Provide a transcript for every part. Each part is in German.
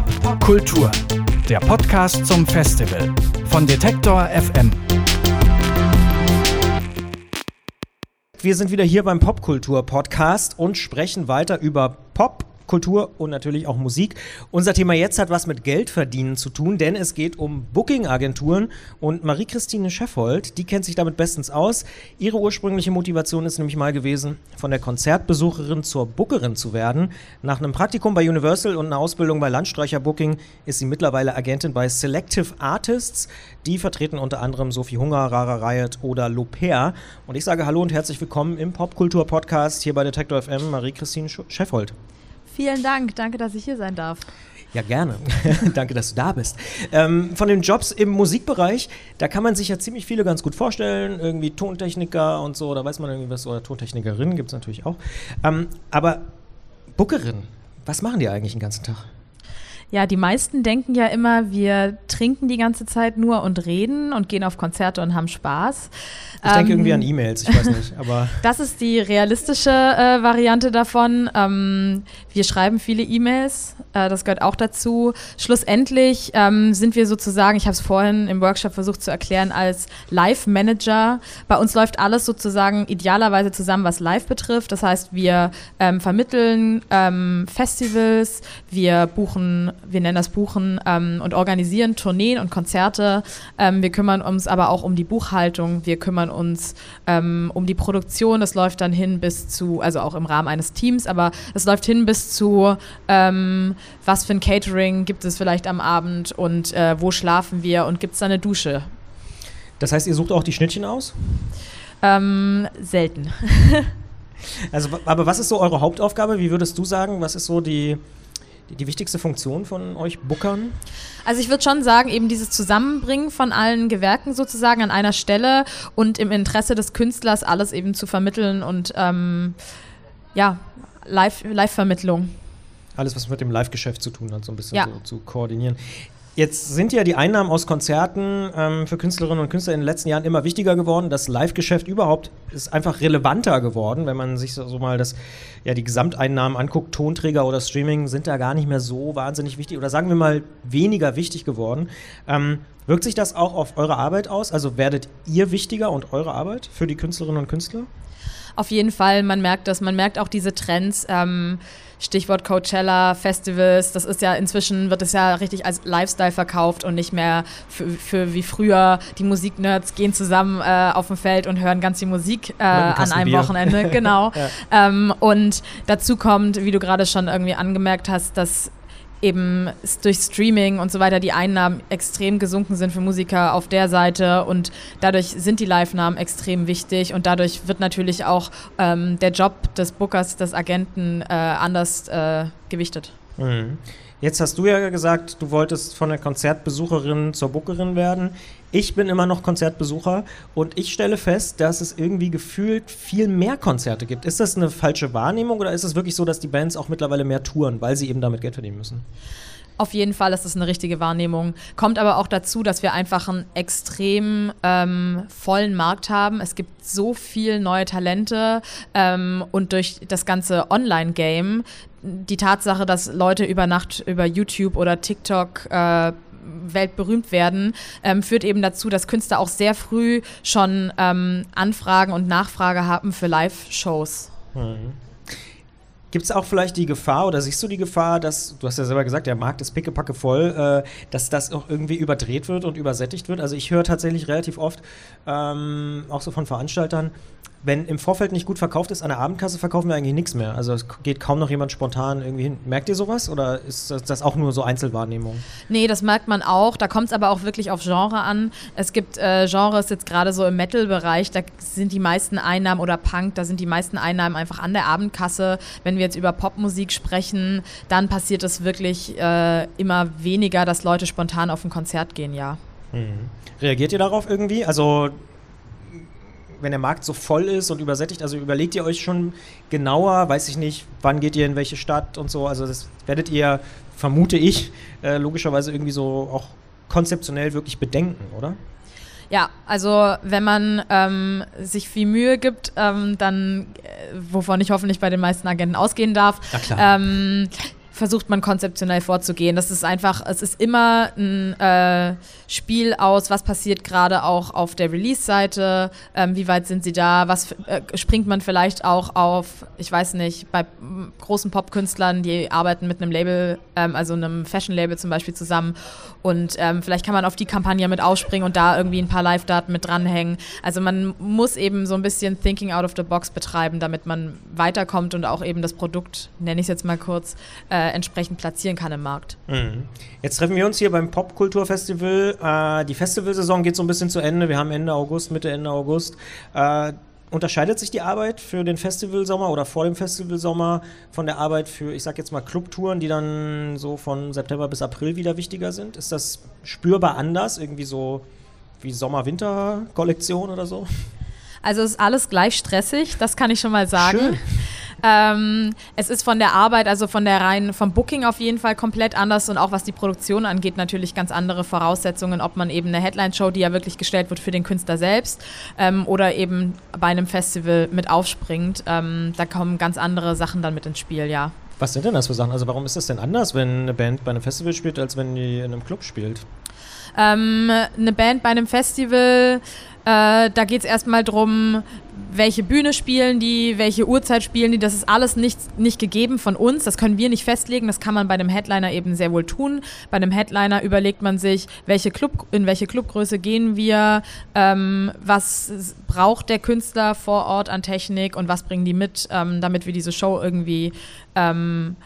Popkultur, der Podcast zum Festival von Detektor FM. Wir sind wieder hier beim Popkultur-Podcast und sprechen weiter über Pop, Kultur und natürlich auch Musik. Unser Thema jetzt hat was mit Geldverdienen zu tun, denn es geht um Booking-Agenturen und Marie-Christine Scheffold, die kennt sich damit bestens aus. Ihre ursprüngliche Motivation ist nämlich mal gewesen, von der Konzertbesucherin zur Bookerin zu werden. Nach einem Praktikum bei Universal und einer Ausbildung bei Landstreicher Booking ist sie mittlerweile Agentin bei Selective Artists. Die vertreten unter anderem Sophie Hunger, Rara Riot oder Loper. Und ich sage Hallo und herzlich willkommen im Popkultur-Podcast hier bei Detektor FM, Marie-Christine Scheffold. Vielen Dank, danke, dass ich hier sein darf. Ja, gerne. Danke, dass du da bist. Ähm, von den Jobs im Musikbereich, da kann man sich ja ziemlich viele ganz gut vorstellen. Irgendwie Tontechniker und so, da weiß man irgendwie was, oder Tontechnikerin gibt es natürlich auch. Ähm, aber Bookerin, was machen die eigentlich den ganzen Tag? Ja, die meisten denken ja immer, wir trinken die ganze Zeit nur und reden und gehen auf Konzerte und haben Spaß. Ich ähm, denke irgendwie an E-Mails, ich weiß nicht, aber. Das ist die realistische äh, Variante davon. Ähm, wir schreiben viele E-Mails, äh, das gehört auch dazu. Schlussendlich ähm, sind wir sozusagen, ich habe es vorhin im Workshop versucht zu erklären, als Live-Manager. Bei uns läuft alles sozusagen idealerweise zusammen, was Live betrifft. Das heißt, wir ähm, vermitteln ähm, Festivals, wir buchen wir nennen das Buchen ähm, und organisieren Tourneen und Konzerte. Ähm, wir kümmern uns aber auch um die Buchhaltung, wir kümmern uns ähm, um die Produktion. Das läuft dann hin bis zu, also auch im Rahmen eines Teams, aber es läuft hin bis zu, ähm, was für ein Catering gibt es vielleicht am Abend und äh, wo schlafen wir und gibt es da eine Dusche. Das heißt, ihr sucht auch die Schnittchen aus? Ähm, selten. also, aber was ist so eure Hauptaufgabe? Wie würdest du sagen, was ist so die die, die wichtigste Funktion von euch Bookern? Also ich würde schon sagen, eben dieses Zusammenbringen von allen Gewerken sozusagen an einer Stelle und im Interesse des Künstlers alles eben zu vermitteln und ähm, ja, Live-Vermittlung. Live alles, was mit dem Live-Geschäft zu tun hat, so ein bisschen ja. so, zu koordinieren. Jetzt sind ja die Einnahmen aus Konzerten ähm, für Künstlerinnen und Künstler in den letzten Jahren immer wichtiger geworden. Das Live-Geschäft überhaupt ist einfach relevanter geworden, wenn man sich so, so, mal das, ja, die Gesamteinnahmen anguckt. Tonträger oder Streaming sind da gar nicht mehr so wahnsinnig wichtig oder sagen wir mal weniger wichtig geworden. Ähm, wirkt sich das auch auf eure Arbeit aus? Also werdet ihr wichtiger und eure Arbeit für die Künstlerinnen und Künstler? Auf jeden Fall, man merkt das, man merkt auch diese Trends. Ähm Stichwort Coachella, Festivals, das ist ja inzwischen, wird es ja richtig als Lifestyle verkauft und nicht mehr für, für wie früher, die Musiknerds gehen zusammen äh, auf dem Feld und hören ganz die Musik äh, an einem Bier. Wochenende. Genau. ja. ähm, und dazu kommt, wie du gerade schon irgendwie angemerkt hast, dass eben durch Streaming und so weiter die Einnahmen extrem gesunken sind für Musiker auf der Seite und dadurch sind die Live-Namen extrem wichtig und dadurch wird natürlich auch ähm, der Job des Bookers, des Agenten äh, anders äh, gewichtet. Mhm. Jetzt hast du ja gesagt, du wolltest von der Konzertbesucherin zur Bookerin werden. Ich bin immer noch Konzertbesucher und ich stelle fest, dass es irgendwie gefühlt viel mehr Konzerte gibt. Ist das eine falsche Wahrnehmung oder ist es wirklich so, dass die Bands auch mittlerweile mehr touren, weil sie eben damit Geld verdienen müssen? Auf jeden Fall ist das eine richtige Wahrnehmung. Kommt aber auch dazu, dass wir einfach einen extrem ähm, vollen Markt haben. Es gibt so viele neue Talente ähm, und durch das ganze Online-Game die Tatsache, dass Leute über Nacht über YouTube oder TikTok äh, weltberühmt werden, ähm, führt eben dazu, dass Künstler auch sehr früh schon ähm, Anfragen und Nachfrage haben für Live-Shows. Mhm. Gibt es auch vielleicht die Gefahr oder siehst du die Gefahr, dass, du hast ja selber gesagt, der Markt ist pickepacke voll, äh, dass das auch irgendwie überdreht wird und übersättigt wird? Also ich höre tatsächlich relativ oft, ähm, auch so von Veranstaltern, wenn im Vorfeld nicht gut verkauft ist, an der Abendkasse verkaufen wir eigentlich nichts mehr. Also es geht kaum noch jemand spontan irgendwie hin. Merkt ihr sowas oder ist das auch nur so Einzelwahrnehmung? Nee, das merkt man auch. Da kommt es aber auch wirklich auf Genre an. Es gibt äh, Genres jetzt gerade so im Metal-Bereich, da sind die meisten Einnahmen oder Punk, da sind die meisten Einnahmen einfach an der Abendkasse. Wenn wir jetzt über Popmusik sprechen, dann passiert es wirklich äh, immer weniger, dass Leute spontan auf ein Konzert gehen, ja. Mhm. Reagiert ihr darauf irgendwie? Also wenn der Markt so voll ist und übersättigt, also überlegt ihr euch schon genauer, weiß ich nicht, wann geht ihr in welche Stadt und so, also das werdet ihr, vermute ich, äh, logischerweise irgendwie so auch konzeptionell wirklich bedenken, oder? Ja, also wenn man ähm, sich viel Mühe gibt, ähm, dann, äh, wovon ich hoffentlich bei den meisten Agenten ausgehen darf, ähm, versucht man konzeptionell vorzugehen. Das ist einfach, es ist immer ein äh, Spiel aus, was passiert gerade auch auf der Release-Seite, ähm, wie weit sind sie da, was äh, springt man vielleicht auch auf, ich weiß nicht, bei großen Popkünstlern, die arbeiten mit einem Label, ähm, also einem Fashion-Label zum Beispiel zusammen und ähm, vielleicht kann man auf die Kampagne mit ausspringen und da irgendwie ein paar Live-Daten mit dranhängen. Also man muss eben so ein bisschen Thinking out of the box betreiben, damit man weiterkommt und auch eben das Produkt, nenne ich es jetzt mal kurz, äh, äh, entsprechend platzieren kann im Markt. Mhm. Jetzt treffen wir uns hier beim Popkulturfestival. Äh, die Festivalsaison geht so ein bisschen zu Ende. Wir haben Ende August, Mitte, Ende August. Äh, unterscheidet sich die Arbeit für den Festivalsommer oder vor dem Festivalsommer von der Arbeit für, ich sag jetzt mal, Clubtouren, die dann so von September bis April wieder wichtiger sind? Ist das spürbar anders? Irgendwie so wie Sommer-Winter-Kollektion oder so? Also ist alles gleich stressig, das kann ich schon mal sagen. Schön. Ähm, es ist von der Arbeit, also von der reinen, vom Booking auf jeden Fall komplett anders und auch was die Produktion angeht, natürlich ganz andere Voraussetzungen, ob man eben eine Headline-Show, die ja wirklich gestellt wird für den Künstler selbst, ähm, oder eben bei einem Festival mit aufspringt. Ähm, da kommen ganz andere Sachen dann mit ins Spiel, ja. Was sind denn das für Sachen? Also warum ist das denn anders, wenn eine Band bei einem Festival spielt, als wenn die in einem Club spielt? Ähm, eine Band bei einem Festival, äh, da geht es erstmal darum, welche Bühne spielen die, welche Uhrzeit spielen die, das ist alles nicht, nicht gegeben von uns, das können wir nicht festlegen, das kann man bei einem Headliner eben sehr wohl tun. Bei einem Headliner überlegt man sich, welche Club, in welche Clubgröße gehen wir, ähm, was braucht der Künstler vor Ort an Technik und was bringen die mit, ähm, damit wir diese Show irgendwie ähm,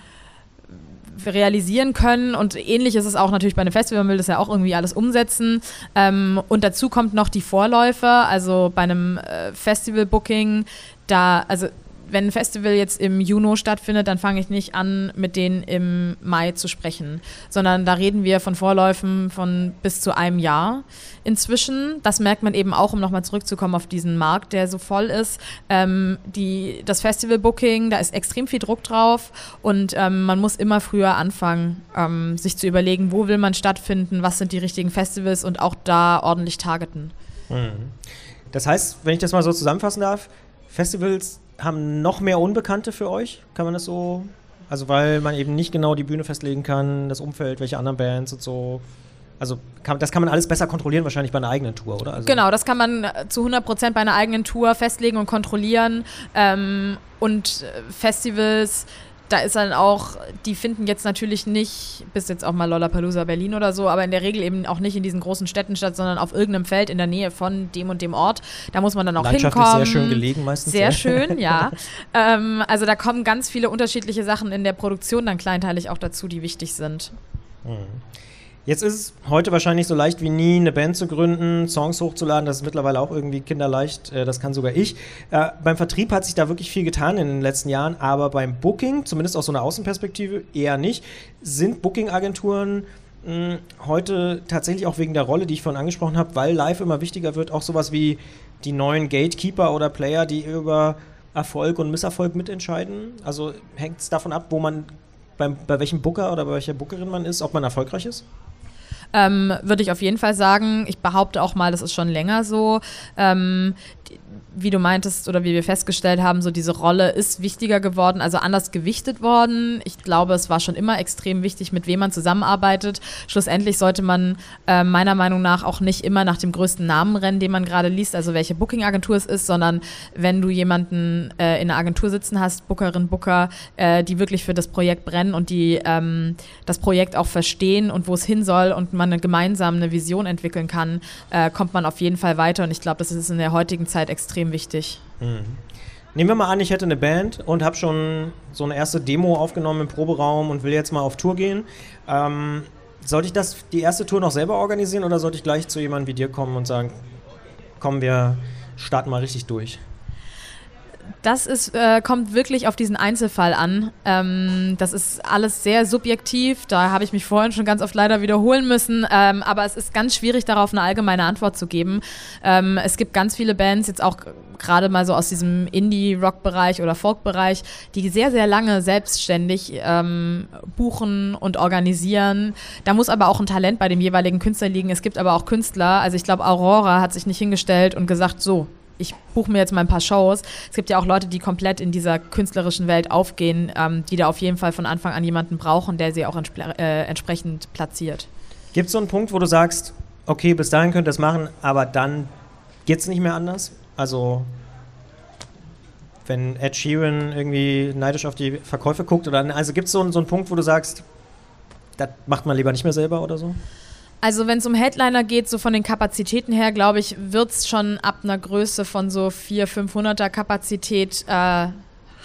realisieren können. Und ähnlich ist es auch natürlich bei einem Festival, man will das ja auch irgendwie alles umsetzen. Ähm, und dazu kommt noch die Vorläufe, also bei einem äh, Festival-Booking, da, also wenn ein Festival jetzt im Juni stattfindet, dann fange ich nicht an, mit denen im Mai zu sprechen, sondern da reden wir von Vorläufen von bis zu einem Jahr inzwischen. Das merkt man eben auch, um nochmal zurückzukommen auf diesen Markt, der so voll ist. Ähm, die, das Festival-Booking, da ist extrem viel Druck drauf und ähm, man muss immer früher anfangen, ähm, sich zu überlegen, wo will man stattfinden, was sind die richtigen Festivals und auch da ordentlich targeten. Mhm. Das heißt, wenn ich das mal so zusammenfassen darf, Festivals haben noch mehr Unbekannte für euch? Kann man das so? Also weil man eben nicht genau die Bühne festlegen kann, das Umfeld, welche anderen Bands und so. Also kann, das kann man alles besser kontrollieren wahrscheinlich bei einer eigenen Tour, oder? Also genau, das kann man äh, zu 100 Prozent bei einer eigenen Tour festlegen und kontrollieren. Ähm, und äh, Festivals da ist dann auch, die finden jetzt natürlich nicht, bis jetzt auch mal Lollapalooza Berlin oder so, aber in der Regel eben auch nicht in diesen großen Städten statt, sondern auf irgendeinem Feld in der Nähe von dem und dem Ort. Da muss man dann auch hinkommen. sehr schön gelegen meistens. Sehr ja. schön, ja. ähm, also da kommen ganz viele unterschiedliche Sachen in der Produktion dann kleinteilig auch dazu, die wichtig sind. Mhm. Jetzt ist es heute wahrscheinlich so leicht wie nie, eine Band zu gründen, Songs hochzuladen. Das ist mittlerweile auch irgendwie kinderleicht. Äh, das kann sogar ich. Äh, beim Vertrieb hat sich da wirklich viel getan in den letzten Jahren, aber beim Booking, zumindest aus so einer Außenperspektive, eher nicht. Sind Booking-Agenturen heute tatsächlich auch wegen der Rolle, die ich vorhin angesprochen habe, weil live immer wichtiger wird, auch sowas wie die neuen Gatekeeper oder Player, die über Erfolg und Misserfolg mitentscheiden? Also hängt es davon ab, wo man beim, bei welchem Booker oder bei welcher Bookerin man ist, ob man erfolgreich ist? Ähm, würde ich auf jeden Fall sagen. Ich behaupte auch mal, das ist schon länger so. Ähm, wie du meintest oder wie wir festgestellt haben, so diese Rolle ist wichtiger geworden, also anders gewichtet worden. Ich glaube, es war schon immer extrem wichtig, mit wem man zusammenarbeitet. Schlussendlich sollte man äh, meiner Meinung nach auch nicht immer nach dem größten Namen rennen, den man gerade liest, also welche Booking-Agentur es ist, sondern wenn du jemanden äh, in einer Agentur sitzen hast, Bookerin, Booker, äh, die wirklich für das Projekt brennen und die ähm, das Projekt auch verstehen und wo es hin soll und man eine gemeinsam eine Vision entwickeln kann, äh, kommt man auf jeden Fall weiter. Und ich glaube, das ist in der heutigen Zeit extrem wichtig. Mhm. Nehmen wir mal an, ich hätte eine Band und habe schon so eine erste Demo aufgenommen im Proberaum und will jetzt mal auf Tour gehen. Ähm, sollte ich das die erste Tour noch selber organisieren oder sollte ich gleich zu jemandem wie dir kommen und sagen, komm, wir starten mal richtig durch? Das ist, äh, kommt wirklich auf diesen Einzelfall an. Ähm, das ist alles sehr subjektiv. Da habe ich mich vorhin schon ganz oft leider wiederholen müssen. Ähm, aber es ist ganz schwierig, darauf eine allgemeine Antwort zu geben. Ähm, es gibt ganz viele Bands, jetzt auch gerade mal so aus diesem Indie-Rock-Bereich oder Folk-Bereich, die sehr, sehr lange selbstständig ähm, buchen und organisieren. Da muss aber auch ein Talent bei dem jeweiligen Künstler liegen. Es gibt aber auch Künstler, also ich glaube, Aurora hat sich nicht hingestellt und gesagt, so, ich buche mir jetzt mal ein paar Shows. Es gibt ja auch Leute, die komplett in dieser künstlerischen Welt aufgehen, ähm, die da auf jeden Fall von Anfang an jemanden brauchen, der sie auch äh, entsprechend platziert. Gibt es so einen Punkt, wo du sagst, okay, bis dahin könnt ihr das machen, aber dann geht es nicht mehr anders? Also wenn Ed Sheeran irgendwie neidisch auf die Verkäufe guckt oder also gibt es so, so einen Punkt, wo du sagst, das macht man lieber nicht mehr selber oder so? Also wenn es um Headliner geht, so von den Kapazitäten her, glaube ich, wird es schon ab einer Größe von so 400, 500er Kapazität äh,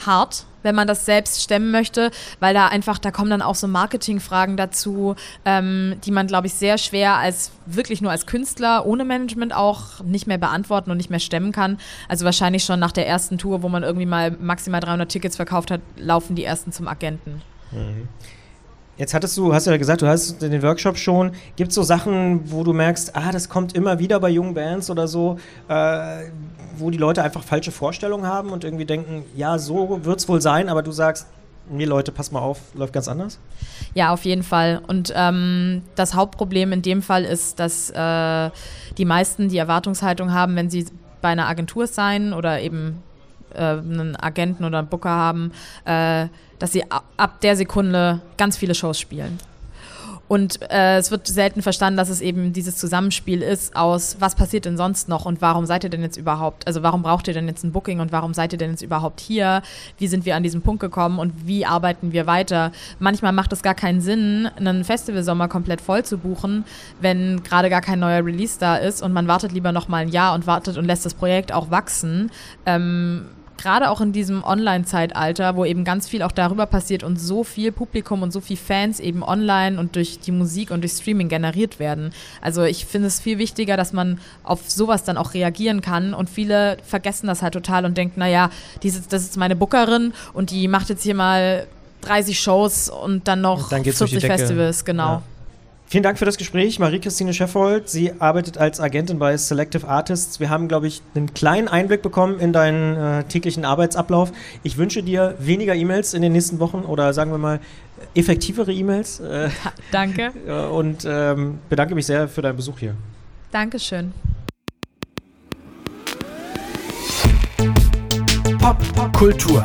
hart, wenn man das selbst stemmen möchte, weil da einfach, da kommen dann auch so Marketingfragen dazu, ähm, die man, glaube ich, sehr schwer als wirklich nur als Künstler ohne Management auch nicht mehr beantworten und nicht mehr stemmen kann. Also wahrscheinlich schon nach der ersten Tour, wo man irgendwie mal maximal 300 Tickets verkauft hat, laufen die ersten zum Agenten. Mhm. Jetzt hattest du, hast du ja gesagt, du hast den Workshop schon. Gibt es so Sachen, wo du merkst, ah, das kommt immer wieder bei jungen Bands oder so, äh, wo die Leute einfach falsche Vorstellungen haben und irgendwie denken, ja, so wird es wohl sein, aber du sagst, nee, Leute, pass mal auf, läuft ganz anders? Ja, auf jeden Fall. Und ähm, das Hauptproblem in dem Fall ist, dass äh, die meisten die Erwartungshaltung haben, wenn sie bei einer Agentur sein oder eben äh, einen Agenten oder einen Booker haben, äh, dass sie ab der Sekunde ganz viele Shows spielen. Und äh, es wird selten verstanden, dass es eben dieses Zusammenspiel ist aus, was passiert denn sonst noch und warum seid ihr denn jetzt überhaupt, also warum braucht ihr denn jetzt ein Booking und warum seid ihr denn jetzt überhaupt hier? Wie sind wir an diesen Punkt gekommen und wie arbeiten wir weiter? Manchmal macht es gar keinen Sinn, einen Festivalsommer komplett voll zu buchen, wenn gerade gar kein neuer Release da ist und man wartet lieber noch mal ein Jahr und wartet und lässt das Projekt auch wachsen. Ähm, gerade auch in diesem Online-Zeitalter, wo eben ganz viel auch darüber passiert und so viel Publikum und so viel Fans eben online und durch die Musik und durch Streaming generiert werden. Also ich finde es viel wichtiger, dass man auf sowas dann auch reagieren kann und viele vergessen das halt total und denken, naja, diese, das ist meine Bookerin und die macht jetzt hier mal 30 Shows und dann noch und dann 40 Festivals, genau. Ja. Vielen Dank für das Gespräch, Marie-Christine Scheffold. Sie arbeitet als Agentin bei Selective Artists. Wir haben, glaube ich, einen kleinen Einblick bekommen in deinen äh, täglichen Arbeitsablauf. Ich wünsche dir weniger E-Mails in den nächsten Wochen oder sagen wir mal effektivere E-Mails. Äh, Danke. Und ähm, bedanke mich sehr für deinen Besuch hier. Dankeschön. Pop, Pop Kultur,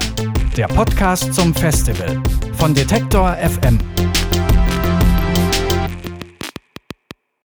der Podcast zum Festival von Detektor FM.